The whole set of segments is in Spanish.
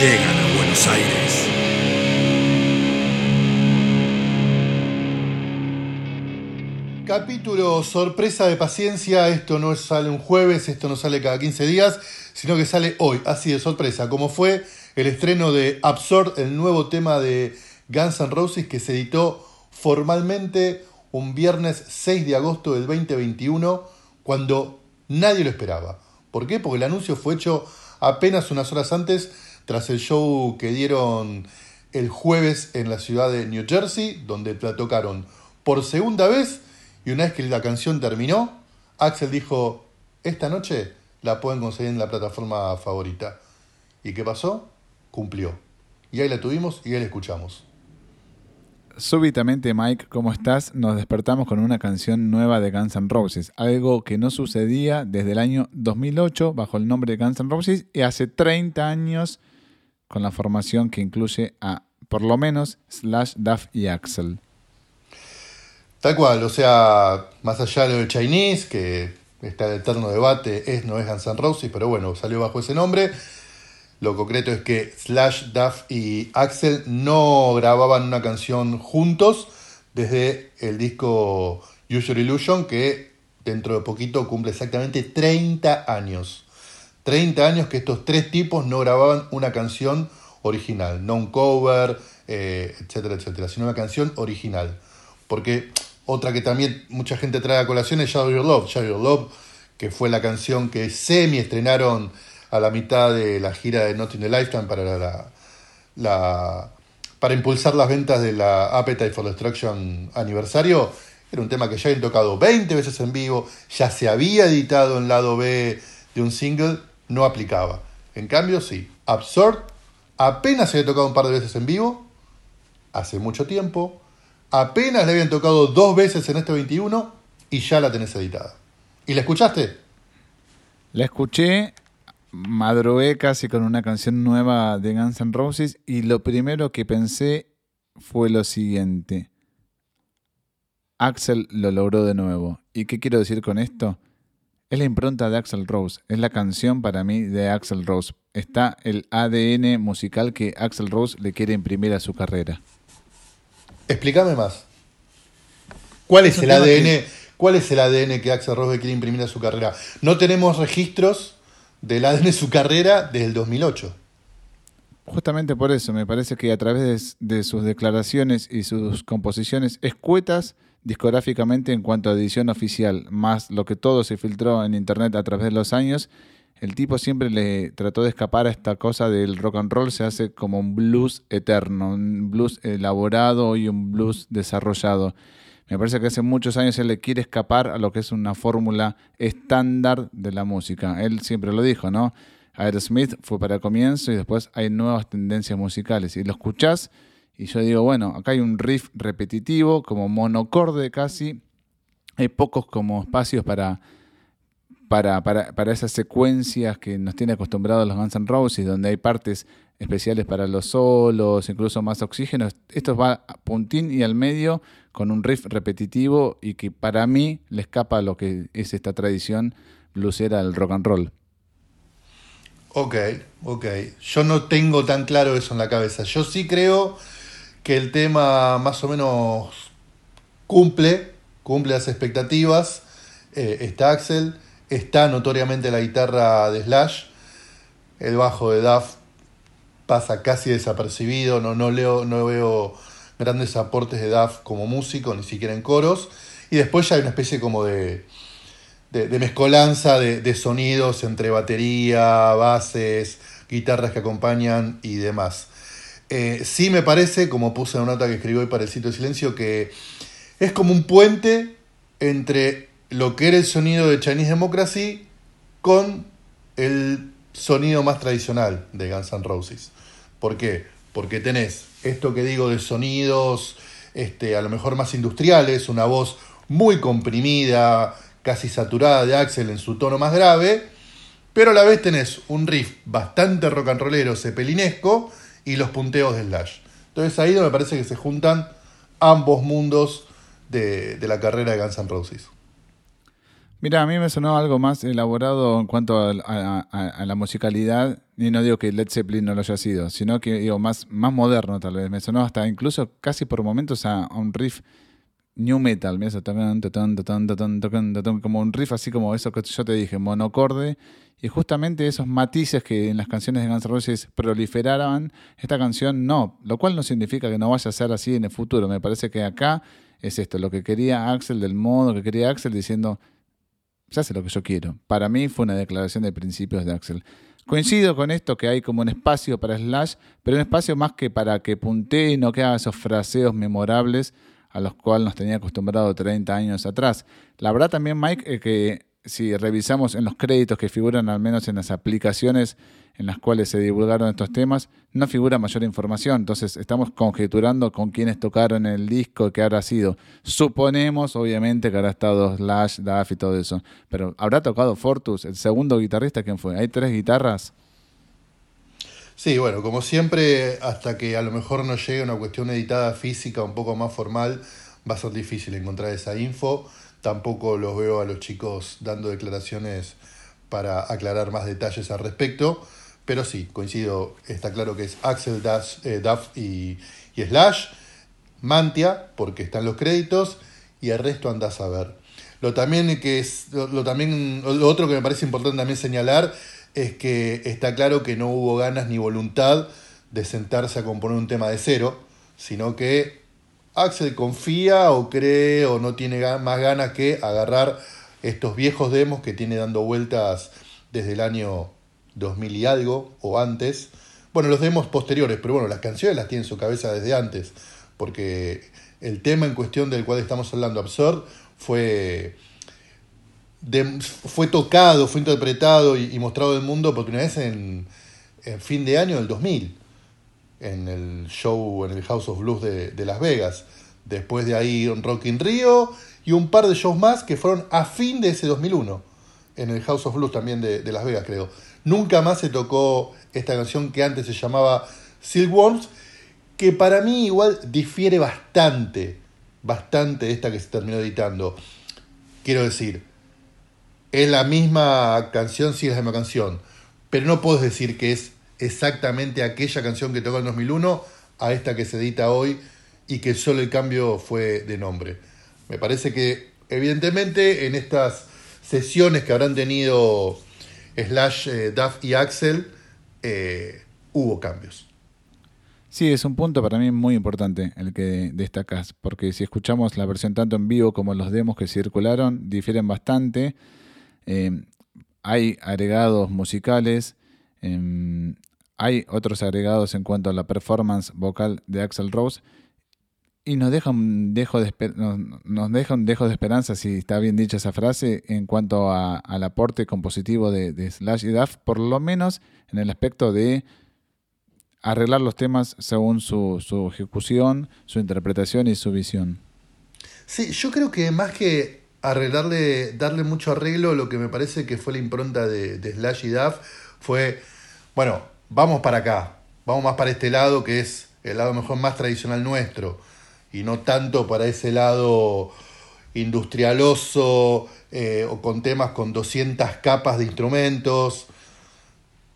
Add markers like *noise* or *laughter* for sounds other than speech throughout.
Llegan a Buenos Aires. Capítulo sorpresa de paciencia, esto no sale un jueves, esto no sale cada 15 días, sino que sale hoy, así de sorpresa, como fue el estreno de Absurd, el nuevo tema de Guns N' Roses que se editó formalmente un viernes 6 de agosto del 2021, cuando nadie lo esperaba. ¿Por qué? Porque el anuncio fue hecho apenas unas horas antes, tras el show que dieron el jueves en la ciudad de New Jersey, donde la tocaron por segunda vez y una vez que la canción terminó, Axel dijo, esta noche la pueden conseguir en la plataforma favorita. ¿Y qué pasó? Cumplió. Y ahí la tuvimos y ahí la escuchamos. Súbitamente, Mike, ¿cómo estás? Nos despertamos con una canción nueva de Guns N' Roses, algo que no sucedía desde el año 2008 bajo el nombre de Guns N' Roses y hace 30 años con la formación que incluye a por lo menos Slash, Duff y Axel. Tal cual, o sea, más allá de lo del Chinese, que está el eterno debate, es no es Guns N' Roses, pero bueno, salió bajo ese nombre. Lo concreto es que Slash, Duff y Axel no grababan una canción juntos desde el disco Your Illusion, que dentro de poquito cumple exactamente 30 años. 30 años que estos tres tipos no grababan una canción original, no un cover, eh, etcétera, etcétera, sino una canción original. Porque otra que también mucha gente trae a colación es Shadow Your Love. Shadow Your Love, que fue la canción que semi estrenaron a la mitad de la gira de Not in the Lifetime para la, la- para impulsar las ventas de la Appetite for Destruction aniversario. Era un tema que ya habían tocado 20 veces en vivo, ya se había editado en lado B de un single, no aplicaba. En cambio, sí, Absurd apenas se había tocado un par de veces en vivo, hace mucho tiempo, apenas le habían tocado dos veces en este 21 y ya la tenés editada. ¿Y la escuchaste? La escuché, madrugué casi con una canción nueva de Guns N' Roses y lo primero que pensé fue lo siguiente. Axel lo logró de nuevo. ¿Y qué quiero decir con esto? Es la impronta de Axel Rose, es la canción para mí de Axel Rose. Está el ADN musical que Axel Rose le quiere imprimir a su carrera. Explícame más. ¿Cuál es el ADN? que- ¿Cuál es el ADN que Axel Rose quiere imprimir a su carrera? No tenemos registros del ADN de su carrera desde el 2008. Justamente por eso, me parece que a través de, de sus declaraciones y sus composiciones escuetas discográficamente en cuanto a edición oficial, más lo que todo se filtró en internet a través de los años, el tipo siempre le trató de escapar a esta cosa del rock and roll, se hace como un blues eterno, un blues elaborado y un blues desarrollado. Me parece que hace muchos años él le quiere escapar a lo que es una fórmula estándar de la música. Él siempre lo dijo, ¿no? Aerosmith fue para el comienzo y después hay nuevas tendencias musicales. Y lo escuchás y yo digo, bueno, acá hay un riff repetitivo, como monocorde casi. Hay pocos como espacios para, para, para, para esas secuencias que nos tiene acostumbrados los Guns N' Roses, donde hay partes especiales para los solos, incluso más oxígeno. Esto va a puntín y al medio con un riff repetitivo y que para mí le escapa a lo que es esta tradición bluesera del rock and roll. Ok, ok. Yo no tengo tan claro eso en la cabeza. Yo sí creo que el tema más o menos cumple, cumple las expectativas. Eh, está Axel, está notoriamente la guitarra de Slash, el bajo de Duff pasa casi desapercibido, no, no, leo, no veo grandes aportes de Duff como músico, ni siquiera en coros. Y después ya hay una especie como de, de, mezcolanza de, de sonidos entre batería, bases, guitarras que acompañan y demás. Eh, sí me parece, como puse en una nota que escribí hoy para el sitio de silencio, que es como un puente entre lo que era el sonido de Chinese Democracy con el sonido más tradicional de Guns N' Roses. ¿Por qué? Porque tenés esto que digo de sonidos este, a lo mejor más industriales, una voz muy comprimida, casi saturada de Axel en su tono más grave, pero a la vez tenés un riff bastante rock and rollero, cepelinesco y los punteos de Slash. Entonces ahí me parece que se juntan ambos mundos de, la carrera de Guns N' Roses. Mira, a mí me sonó algo más elaborado en cuanto a, la musicalidad, y no digo que Led Zeppelin no lo haya sido, sino que digo más, más moderno tal vez. Me sonó hasta incluso casi por momentos a, un riff new metal, como un riff así como eso que yo te dije, monocorde, y justamente esos matices que en las canciones de Guns N' Roses proliferaban, esta canción no, lo cual no significa que no vaya a ser así en el futuro. Me parece que acá es esto, lo que quería Axel, del modo que quería Axel, diciendo se hace lo que yo quiero. Para mí fue una declaración de principios de Axel. Coincido con esto que hay como un espacio para Slash, pero un espacio más que para que puntee y no que haga esos fraseos memorables a los cuales nos tenía acostumbrado 30 años atrás. La verdad también, Mike, es que si revisamos en los créditos que figuran al menos en las aplicaciones en las cuales se divulgaron estos temas, no figura mayor información. Entonces estamos conjeturando con quiénes tocaron el disco, qué habrá sido. Suponemos, obviamente, que habrá estado Slash, Duff y todo eso. Pero ¿habrá tocado Fortus, el segundo guitarrista? ¿Quién fue? ¿Hay tres guitarras? Sí, bueno, como siempre, hasta que a lo mejor no llegue una cuestión editada física un poco más formal, va a ser difícil encontrar esa info. Tampoco los veo a los chicos dando declaraciones para aclarar más detalles al respecto. Pero sí, coincido, está claro que es Axel, eh, Duff y, Slash, Mantia, porque están los créditos, y el resto andás a ver. Lo, también que es, lo, también, lo otro que me parece importante también señalar es que está claro que no hubo ganas ni voluntad de sentarse a componer un tema de cero, sino que Axel confía o cree o no tiene más ganas que agarrar estos viejos demos que tiene dando vueltas desde el año 2000 y algo o antes. Bueno, los demos posteriores, pero bueno, las canciones las tiene en su cabeza desde antes, porque el tema en cuestión del cual estamos hablando, Absurd, fue, fue tocado, fue interpretado y, mostrado al mundo por primera vez en, fin de año del 2000 en el show, en el House of Blues de, Las Vegas. Después de ahí un Rock in Rio y un par de shows más que fueron a fin de ese 2001, en el House of Blues también de, Las Vegas, creo. Nunca más se tocó esta canción que antes se llamaba Silkworms, que para mí igual difiere bastante, bastante de esta que se terminó editando. Quiero decir, es la misma canción, sí es la misma canción, pero no puedes decir que es exactamente aquella canción que tocó en 2001 a esta que se edita hoy y que solo el cambio fue de nombre. Me parece que evidentemente en estas sesiones que habrán tenido Slash, eh, Duff y Axel, eh, hubo cambios. Sí, es un punto para mí muy importante el que destacas, porque si escuchamos la versión tanto en vivo como los demos que circularon, difieren bastante. Eh, hay agregados musicales, em, hay otros agregados en cuanto a la performance vocal de Axel Rose y nos deja un dejo de, nos, deja un dejo de esperanza, si está bien dicha esa frase, en cuanto al aporte compositivo de, Slash y Duff, por lo menos en el aspecto de arreglar los temas según su ejecución, su interpretación y su visión. Sí, yo creo que más que arreglarle, darle mucho arreglo, lo que me parece que fue la impronta de, de Slash y Duff fue, bueno, vamos para acá, vamos más para este lado que es el lado mejor más tradicional nuestro y no tanto para ese lado industrialoso eh, o con temas con 200 capas de instrumentos.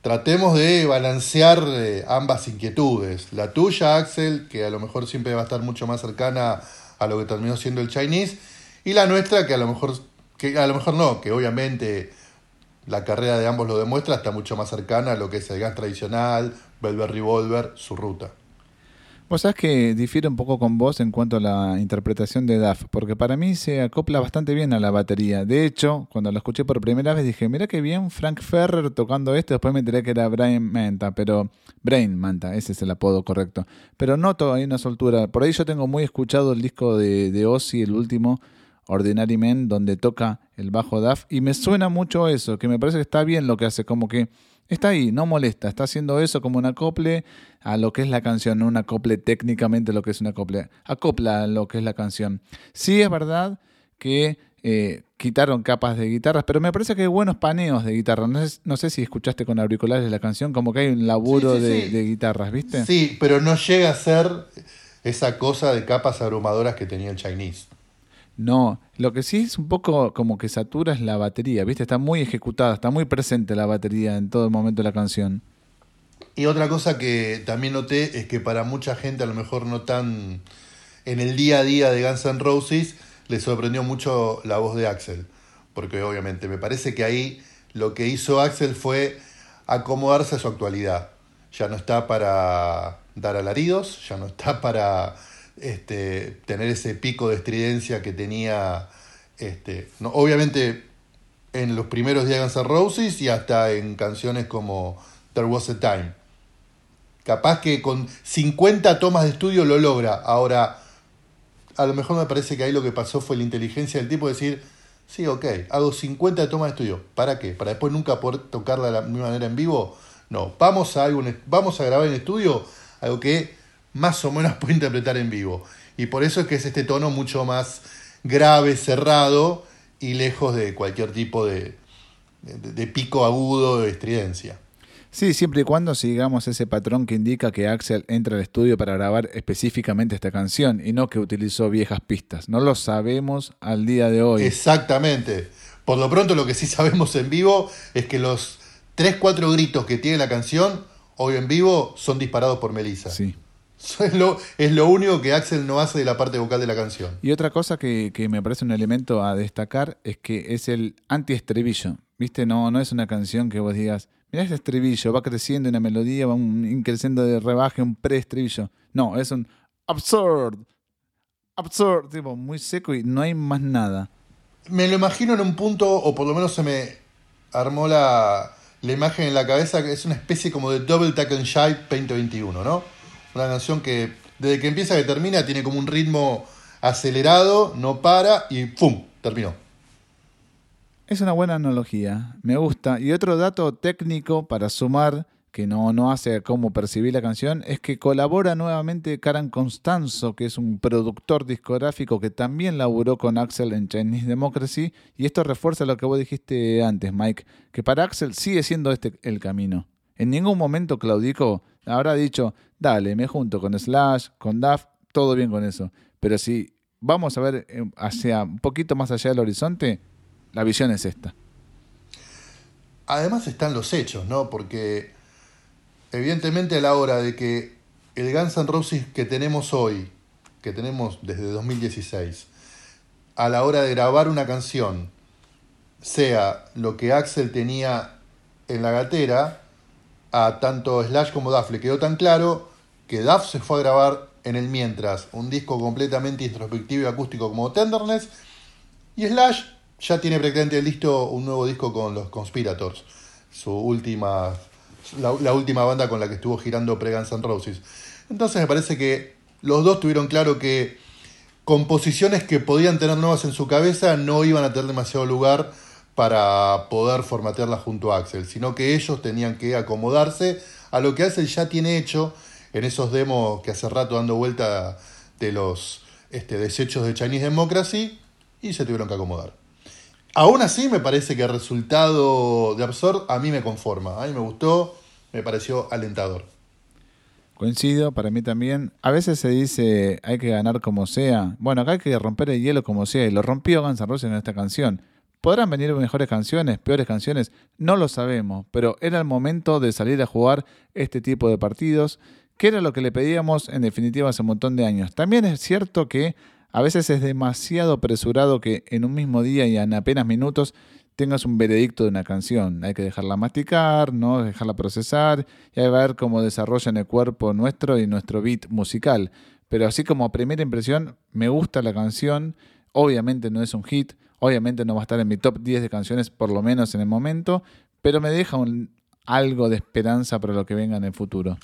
Tratemos de balancear eh, ambas inquietudes. La tuya, Axel, que a lo mejor siempre va a estar mucho más cercana a lo que terminó siendo el Chinese, y la nuestra, que a lo mejor, que a lo mejor no, que obviamente la carrera de ambos lo demuestra, está mucho más cercana a lo que es el gas tradicional, Velvet Revolver, su ruta. Vos sabés que difiere un poco con vos en cuanto a la interpretación de Duff, porque para mí se acopla bastante bien a la batería. De hecho, cuando lo escuché por primera vez dije, mira qué bien Frank Ferrer tocando esto, después me enteré que era Brian Manta, pero Brain Manta, ese es el apodo correcto. Pero noto ahí una soltura. Por ahí yo tengo muy escuchado el disco de, de Ozzy, el último, Ordinary Men, donde toca el bajo Duff, y me suena mucho eso, que me parece que está bien lo que hace, como que Está ahí, no molesta, está haciendo eso como un acople a lo que es la canción, no un acople técnicamente lo que es un acople, acopla a lo que es la canción. Sí es verdad que eh, quitaron capas de guitarras, pero me parece que hay buenos paneos de guitarra. No sé, si escuchaste con auriculares la canción, como que hay un laburo de, de, guitarras, ¿viste? Sí, pero no llega a ser esa cosa de capas abrumadoras que tenía el Chinese. No, lo que sí es un poco como que satura es la batería, ¿viste? Está muy ejecutada, está muy presente la batería en todo el momento de la canción. Y otra cosa que también noté es que para mucha gente, a lo mejor no tan en el día a día de Guns N' Roses, le sorprendió mucho la voz de Axel. Porque obviamente me parece que ahí lo que hizo Axel fue acomodarse a su actualidad. Ya no está para dar alaridos, ya no está para este, tener ese pico de estridencia que tenía, este, no, obviamente en los primeros días de Guns Roses y hasta en canciones como There Was a Time. Capaz que con 50 tomas de estudio lo logra. Ahora, a lo mejor me parece que ahí lo que pasó fue la inteligencia del tipo de decir, sí, ok, hago 50 tomas de estudio. ¿Para qué? ¿Para después nunca poder tocarla de la misma manera en vivo? No, vamos a, algo, vamos a grabar en estudio algo que más o menos *laughs* puede interpretar en vivo. Y por eso es que es este tono mucho más grave, cerrado y lejos de cualquier tipo de, de, pico agudo de estridencia. Sí, siempre y cuando sigamos ese patrón que indica que Axel entra al estudio para grabar específicamente esta canción y no que utilizó viejas pistas. No lo sabemos al día de hoy. Exactamente. Por lo pronto lo que sí *laughs* sabemos en vivo es que los 3-4 gritos que tiene la canción hoy en vivo son disparados por Melissa. Sí. *laughs* Es lo, es lo único que Axel no hace de la parte vocal de la canción. Y otra cosa que, me parece un elemento a destacar es que es el anti-estribillo. ¿Viste? No, no es una canción que vos digas, mirá ese estribillo, va creciendo una melodía, va un, creciendo de rebaje, un pre-estribillo. No, es un absurd. Absurd, tipo, muy seco y no hay más nada. Me lo imagino en un punto, o por lo menos se me armó la, la imagen en la cabeza, que es una especie como de Double Tackle Shy 2021, ¿no? Una canción que desde que empieza que termina tiene como un ritmo acelerado, no para y ¡pum! terminó. Es una buena analogía, me gusta. Y otro dato técnico para sumar, que no, no hace cómo percibir la canción, es que colabora nuevamente Karan Constanzo, que es un productor discográfico que también laburó con Axel en Chinese Democracy. Y esto refuerza lo que vos dijiste antes, Mike, que para Axel sigue siendo este el camino. En ningún momento Claudico habrá dicho, dale, me junto con Slash, con Duff, todo bien con eso. Pero si vamos a ver eh, hacia un poquito más allá del horizonte, la visión es esta. Además están los hechos, ¿no? Porque evidentemente a la hora de que el Guns N' Roses que tenemos hoy, que tenemos desde 2016, a la hora de grabar una canción, sea lo que Axel tenía en la gatera, a tanto Slash como Duff le quedó tan claro que Duff se fue a grabar en el mientras un disco completamente introspectivo y acústico como Tenderness y Slash ya tiene prácticamente listo un nuevo disco con los Conspirators, su última la, última banda con la que estuvo girando pre Guns Roses. Entonces me parece que los dos tuvieron claro que composiciones que podían tener nuevas en su cabeza no iban a tener demasiado lugar para poder formatearla junto a Axel, sino que ellos tenían que acomodarse a lo que Axel ya tiene hecho en esos demos que hace rato dando vuelta de los este, desechos de Chinese Democracy y se tuvieron que acomodar. Aún así me parece que el resultado de Absurd a mí me conforma, a mí me gustó, me pareció alentador. Coincido, para mí también. A veces se dice hay que ganar como sea. Bueno, acá hay que romper el hielo como sea y lo rompió Guns N' Roses en esta canción. ¿Podrán venir mejores canciones, peores canciones? No lo sabemos, pero era el momento de salir a jugar este tipo de partidos, que era lo que le pedíamos en definitiva hace un montón de años. También es cierto que a veces es demasiado apresurado que en un mismo día y en apenas minutos tengas un veredicto de una canción. Hay que dejarla masticar, ¿no? dejarla procesar y hay que ver cómo desarrolla en el cuerpo nuestro y nuestro beat musical. Pero así como primera impresión, me gusta la canción. Obviamente no es un hit, obviamente no va a estar en mi top 10 de canciones, por lo menos en el momento, pero me deja algo de esperanza para lo que venga en el futuro.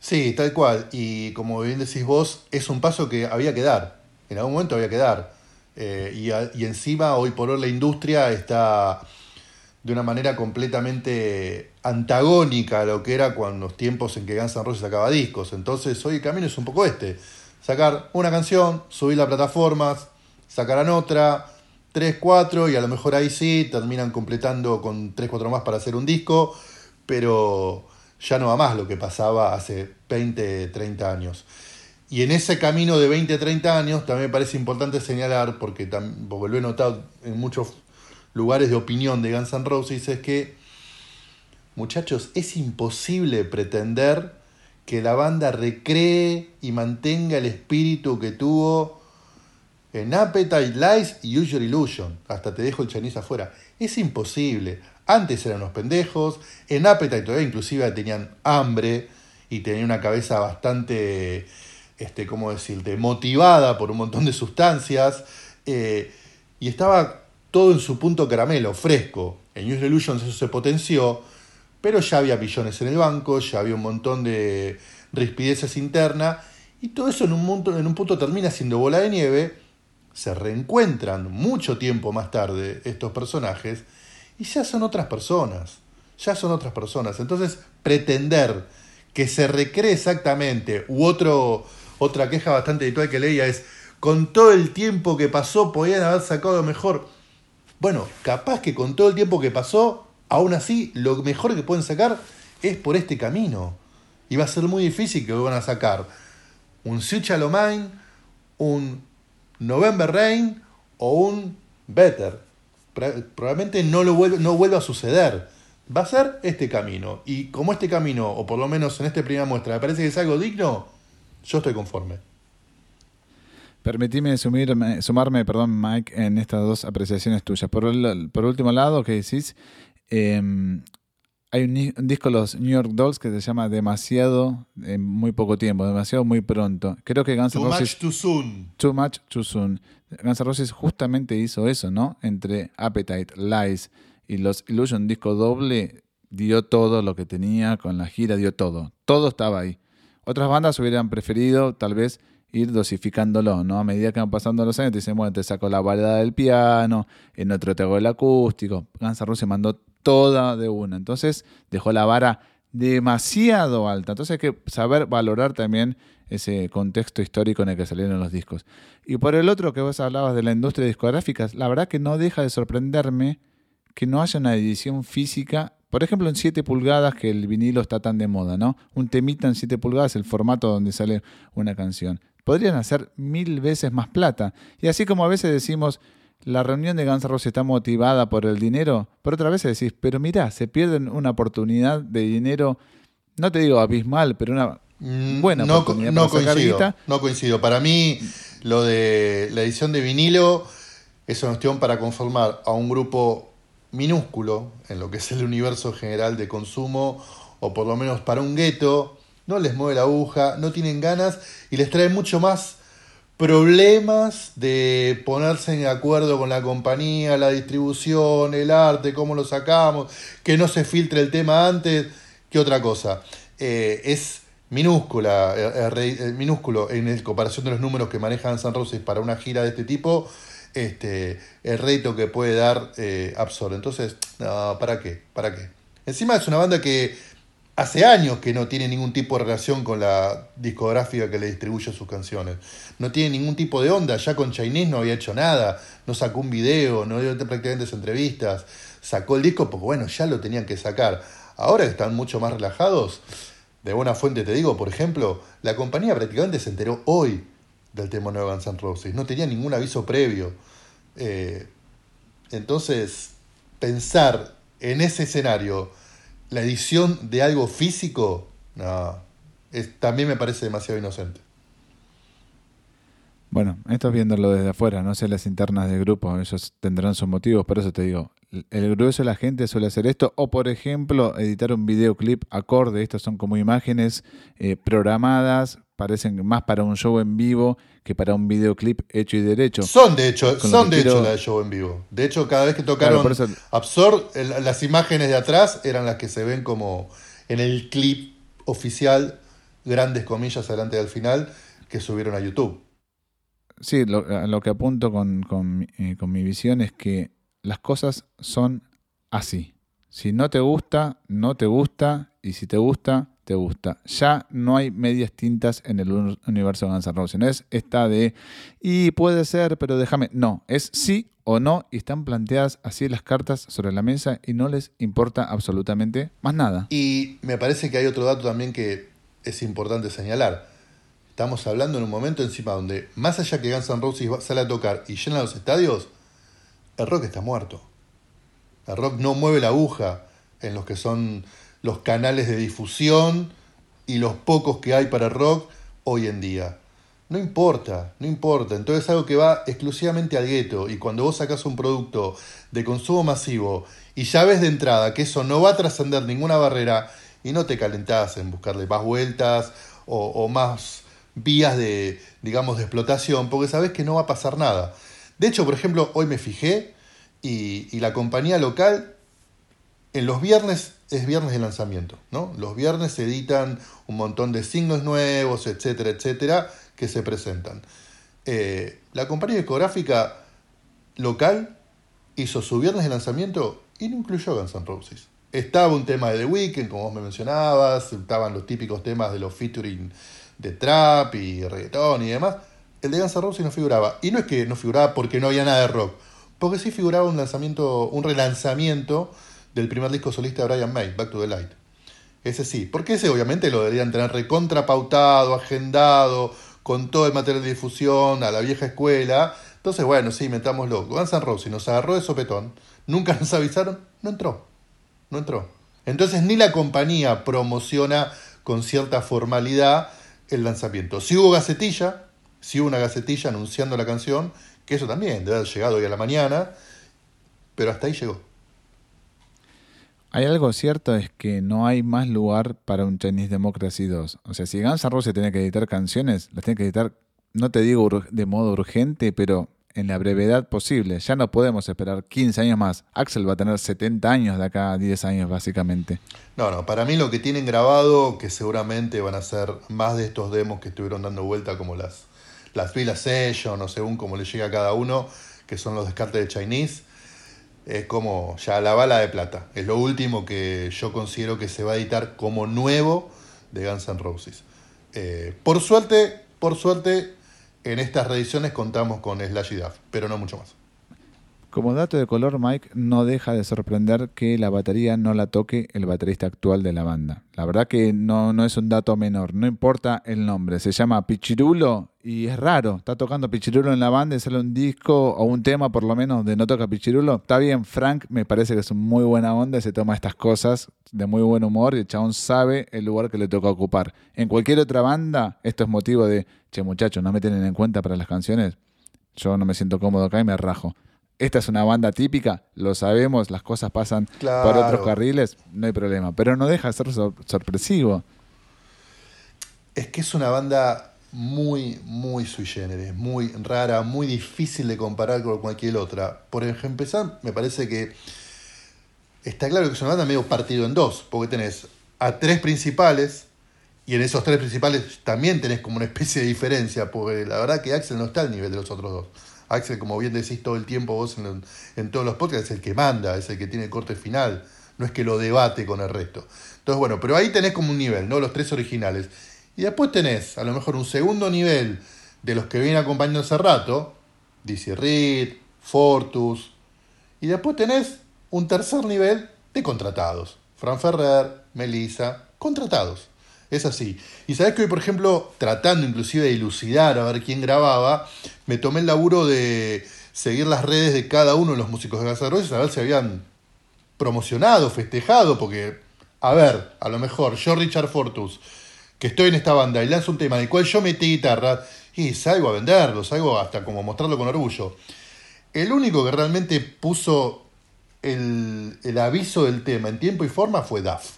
Sí, tal cual. Y como bien decís vos, es un paso que había que dar. En algún momento había que dar. Eh, y, encima, hoy por hoy, la industria está de una manera completamente antagónica a lo que era cuando los tiempos en que Guns N' Roses sacaba discos. Entonces, hoy el camino es un poco este. Sacar una canción, subir las plataformas, sacarán otra, tres, cuatro, y a lo mejor ahí sí terminan completando con tres, cuatro más para hacer un disco, pero ya no va más lo que pasaba hace 20, 30 años. Y en ese camino de 20, 30 años también me parece importante señalar, porque, porque lo he notado en muchos lugares de opinión de Guns N' Roses, es que, muchachos, es imposible pretender que la banda recree y mantenga el espíritu que tuvo en Appetite, Lies y Usual Illusion. Hasta te dejo el Chinese afuera. Es imposible. Antes eran unos pendejos, en Appetite todavía inclusive tenían hambre y tenían una cabeza bastante, este, ¿cómo decirte?, motivada por un montón de sustancias. Eh, y estaba todo en su punto caramelo, fresco. En Usual Illusions eso se potenció, pero ya había billones en el banco, ya había un montón de rispideces internas, y todo eso en un, punto, en un punto termina siendo bola de nieve. Se reencuentran mucho tiempo más tarde estos personajes y ya son otras personas, ya son otras personas. Entonces, pretender que se recree exactamente, u otro, otra queja bastante habitual que leía es, con todo el tiempo que pasó podían haber sacado lo mejor. Bueno, capaz que con todo el tiempo que pasó, aún así, lo mejor que pueden sacar es por este camino. Y va a ser muy difícil que van a sacar un Mine, un November Rain o un Better probablemente no, lo vuelva, no vuelva a suceder. Va a ser este camino. Y como este camino, o por lo menos en esta primera muestra, me parece que es algo digno, yo estoy conforme. Permitime sumirme, sumarme, perdón, Mike, en estas dos apreciaciones tuyas. Por el por último lado, que decís, em, hay un, disco de los New York Dolls que se llama Demasiado en muy poco tiempo, demasiado muy pronto. Creo que Guns N' Roses. Too much too soon. Too much too soon. Guns N' Roses justamente hizo eso, ¿no? Entre Appetite, Lies y los Illusion disco doble, dio todo lo que tenía con la gira, dio todo. Todo estaba ahí. Otras bandas hubieran preferido tal vez ir dosificándolo, ¿no? A medida que van pasando los años, te dicen, bueno, te saco la balada del piano, en otro te hago el acústico. Guns N' Roses mandó toda de una. Entonces dejó la vara demasiado alta. Entonces hay que saber valorar también ese contexto histórico en el que salieron los discos. Y por el otro que vos hablabas de la industria discográfica, la verdad que no deja de sorprenderme que no haya una edición física, por ejemplo en 7 pulgadas, que el vinilo está tan de moda, ¿no? Un temita en 7 pulgadas, el formato donde sale una canción. Podrían hacer mil veces más plata. Y así como a veces decimos, la reunión de Guns Roses está motivada por el dinero, por otra vez decís, pero mirá, se pierden una oportunidad de dinero, no te digo abismal, pero una mm, buena no, oportunidad no coincido, No coincido. Para mí, lo de la edición de vinilo es una cuestión para conformar a un grupo minúsculo en lo que es el universo general de consumo, o por lo menos para un gueto, no les mueve la aguja, no tienen ganas y les trae mucho más problemas de ponerse de acuerdo con la compañía, la distribución, el arte, cómo lo sacamos, que no se filtre el tema antes, que otra cosa. Eh, es minúscula, eh, eh, minúsculo en comparación de los números que manejan San Roses para una gira de este tipo, este, el reto que puede dar eh, Entonces, no, ¿para qué? ¿Para qué? Encima es una banda que hace años que no tiene ningún tipo de relación con la discográfica que le distribuye sus canciones. No tiene ningún tipo de onda. Ya con Chinese no había hecho nada. No sacó un video, no dio prácticamente entrevistas. Sacó el disco porque, bueno, ya lo tenían que sacar. Ahora están mucho más relajados. De buena fuente te digo, por ejemplo, la compañía prácticamente se enteró hoy del tema nuevo Guns N' Roses. No tenía ningún aviso previo. Eh, entonces, pensar en ese escenario la edición de algo físico, no, también me parece demasiado inocente. Bueno, esto es viéndolo desde afuera, no sé las internas del grupo, ellos tendrán sus motivos, por eso te digo, el grueso de la gente suele hacer esto, o por ejemplo, editar un videoclip acorde, estos son como imágenes eh, programadas, parecen más para un show en vivo que para un videoclip hecho y derecho. Son de hecho, son de hecho la de show en vivo. De hecho, cada vez que tocaron Absorb, las imágenes de atrás eran las que se ven como en el clip oficial, grandes comillas adelante del final, que subieron a YouTube. Sí, lo, que apunto con, eh, con, mi visión es que las cosas son así. Si no te gusta, no te gusta, y si te gusta, gusta. Ya no hay medias tintas en el universo de Guns N' Roses. No es esta de, y puede ser, pero déjame. No, es sí o no, y están planteadas así las cartas sobre la mesa y no les importa absolutamente más nada. Y me parece que hay otro dato también que es importante señalar. Estamos hablando en un momento encima donde, más allá que Guns N' Roses sale a tocar y llena los estadios, el rock está muerto. El rock no mueve la aguja en los que son los canales de difusión y los pocos que hay para rock hoy en día. No importa, no importa. Entonces es algo que va exclusivamente al gueto. Y cuando vos sacas un producto de consumo masivo y ya ves de entrada que eso no va a trascender ninguna barrera y no te calentás en buscarle más vueltas o, o más vías de, digamos, de explotación, porque sabes que no va a pasar nada. De hecho, por ejemplo, hoy me fijé y, la compañía local, en los viernes es viernes de lanzamiento, ¿no? Los viernes se editan un montón de signos nuevos, etcétera, etcétera, que se presentan. Eh, la compañía discográfica local hizo su viernes de lanzamiento y no incluyó Guns N' Roses. Estaba un tema de The Weeknd, como vos me mencionabas, estaban los típicos temas de los featuring de trap y reggaetón y demás, el de Guns N' Roses no figuraba. Y no es que no figuraba porque no había nada de rock, porque sí figuraba un lanzamiento, un relanzamiento del primer disco solista de Brian May, Back to the Light. Ese sí, porque ese obviamente lo deberían tener recontrapautado, agendado, con todo el material de difusión, a la vieja escuela. Entonces, bueno, sí, metámoslo. Guns N' Roses nos agarró de sopetón, nunca *laughs* nos avisaron, no entró. No entró. Entonces ni la compañía promociona con cierta formalidad el lanzamiento. Si hubo gacetilla, si hubo una gacetilla anunciando la canción, que eso también debe haber llegado hoy a la mañana, pero hasta ahí llegó. Hay algo cierto, es que no hay más lugar para un Chinese Democracy 2. O sea, si Guns N' Roses tiene que editar canciones, las tiene que editar, no te digo de modo urgente, pero en la brevedad posible. Ya no podemos esperar 15 años más. Axel va a tener 70 años de acá a 10 años, básicamente. No, no, para mí lo que tienen grabado, que seguramente van a ser más de estos demos que estuvieron dando vuelta, como las, las Villa Session, o según como le llega a cada uno, que son los descartes de Chinese, es como ya la bala de plata. Es lo último que yo considero que se va a editar como nuevo de Guns N' Roses. Eh, por suerte, por suerte, en estas reediciones contamos con Slash Duff, pero no mucho más. Como dato de color, Mike no deja de sorprender que la batería no la toque el baterista actual de la banda. La verdad que no, no es un dato menor, no importa el nombre. Se llama Pichirulo y es raro. Está tocando Pichirulo en la banda y sale un disco o un tema por lo menos de no toca Pichirulo. Está bien, Frank me parece que es muy buena onda, se toma estas cosas de muy buen humor y el chabón sabe el lugar que le toca ocupar. En cualquier otra banda, esto es motivo de, che muchachos, no me tienen en cuenta para las canciones. Yo no me siento cómodo acá y me rajo esta es una banda típica, lo sabemos, las cosas pasan por otros carriles, no hay problema, pero no deja de ser sorpresivo. Es que es una banda muy, muy sui generis, muy rara, muy difícil de comparar con cualquier otra. Por ejemplo, me parece que está claro que es una banda medio partido en dos, porque tenés a tres principales, y en esos tres principales también tenés como una especie de diferencia, porque la verdad que Axel no está al nivel de los otros dos. Axel, como bien decís todo el tiempo vos en, todos los podcasts, es el que manda, es el que tiene el corte final, no es que lo debate con el resto. Entonces, bueno, pero ahí tenés como un nivel, ¿no? Los tres originales. Y después tenés a lo mejor un segundo nivel de los que vienen acompañando hace rato, Dizzy Reed, Fortus, y después tenés un tercer nivel de contratados. Fran Ferrer, Melissa, contratados. Es así. Y sabes que hoy, por ejemplo, tratando inclusive de dilucidar a ver quién grababa, me tomé el laburo de seguir las redes de cada uno de los músicos de Guns a ver si habían promocionado, festejado, porque, a ver, a lo mejor yo, Richard Fortus, que estoy en esta banda y lanzo un tema en el cual yo metí guitarra, y salgo a venderlo, salgo hasta como mostrarlo con orgullo. El único que realmente puso el, el aviso del tema en tiempo y forma fue Duff.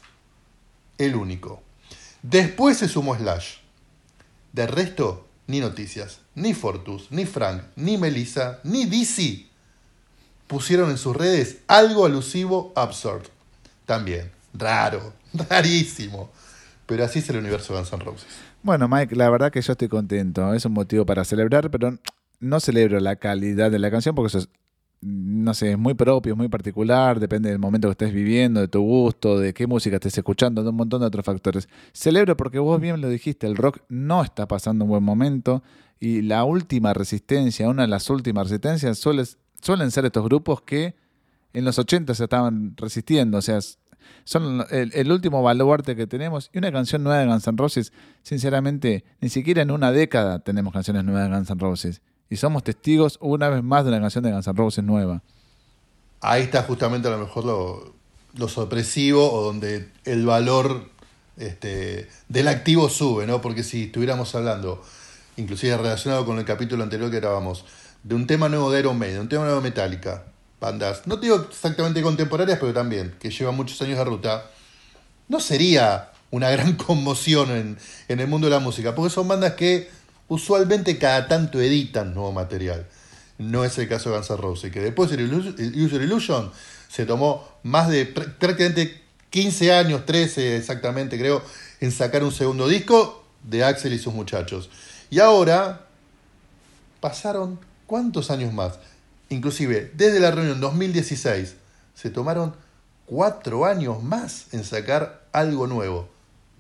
El único. Después se sumó Slash. De resto, ni noticias, ni Fortus, ni Frank, ni Melissa, ni DC pusieron en sus redes algo alusivo a Absurd. También, raro, *laughs* rarísimo. Pero así es el universo de Guns N' Roses. Bueno, Mike, la verdad que yo estoy contento. Es un motivo para celebrar, pero no celebro la calidad de la canción porque eso es, no sé, es muy propio, es muy particular, depende del momento que estés viviendo, de tu gusto, de qué música estés escuchando, de un montón de otros factores. Celebro porque vos bien lo dijiste, el rock no está pasando un buen momento y la última resistencia, una de las últimas resistencias suele, suelen ser estos grupos que en los 80 se estaban resistiendo, o sea, son el, último baluarte que tenemos. Y una canción nueva de Guns N' Roses, sinceramente, ni siquiera en una década tenemos canciones nuevas de Guns N' Roses. Y somos testigos una vez más de una canción de Guns N' Roses nueva. Ahí está justamente a lo mejor lo, lo sorpresivo o donde el valor este, del activo sube, ¿no? Porque si estuviéramos hablando, inclusive relacionado con el capítulo anterior que grabamos, de un tema nuevo de Iron Maiden, de un tema nuevo de Metallica, bandas, no digo exactamente contemporáneas, pero también, que llevan muchos años de ruta, no sería una gran *laughs* conmoción en, en el mundo de la música, porque son bandas que usualmente cada tanto editan nuevo material. No es el caso de Guns N' Roses, que después de User Illusion se tomó más de prácticamente 15 años, 13 exactamente creo, en sacar un segundo disco de Axel y sus muchachos. Y ahora pasaron cuántos años más. Inclusive, desde la reunión 2016, se tomaron cuatro años más en sacar algo nuevo.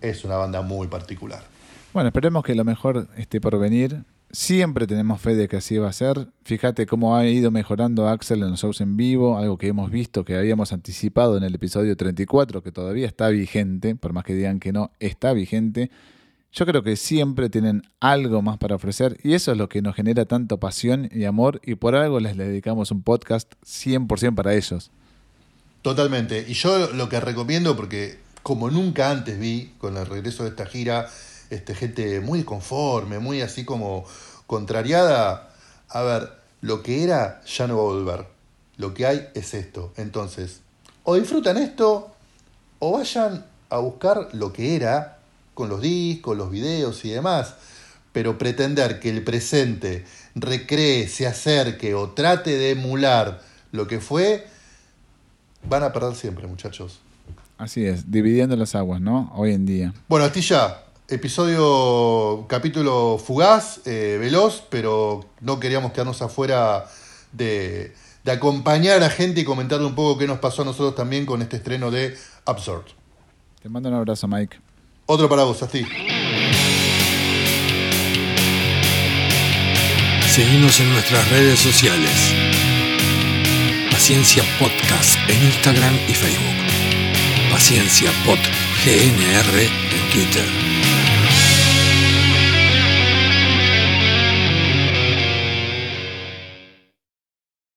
Es una banda muy particular. Bueno, esperemos que lo mejor esté por venir. Siempre tenemos fe de que así va a ser. Fíjate cómo ha ido mejorando Axel en los shows en vivo, algo que hemos visto, que habíamos anticipado en el episodio 34, que todavía está vigente, por más que digan que no, está vigente. Yo creo que siempre tienen algo más para ofrecer y eso es lo que nos genera tanto pasión y amor y por algo les dedicamos un podcast 100% para ellos. Totalmente. Y yo lo que recomiendo, porque como nunca antes vi con el regreso de esta gira, este, gente muy conforme, muy así como contrariada, a ver, lo que era ya no va a volver. Lo que hay es esto. Entonces, o disfrutan esto o vayan a buscar lo que era con los discos, los videos y demás, pero pretender que el presente recree, se acerque o trate de emular lo que fue, van a perder siempre, muchachos. Así es, dividiendo las aguas, ¿no? Hoy en día. Bueno, Astilla, episodio, capítulo fugaz, eh, veloz, pero no queríamos quedarnos afuera de, de acompañar a la gente y comentarle un poco qué nos pasó a nosotros también con este estreno de Absurd. Te mando un abrazo, Mike. Otro para vos, ti. Seguimos en nuestras redes sociales. Paciencia Podcast en Instagram y Facebook. Paciencia Pod GNR en Twitter.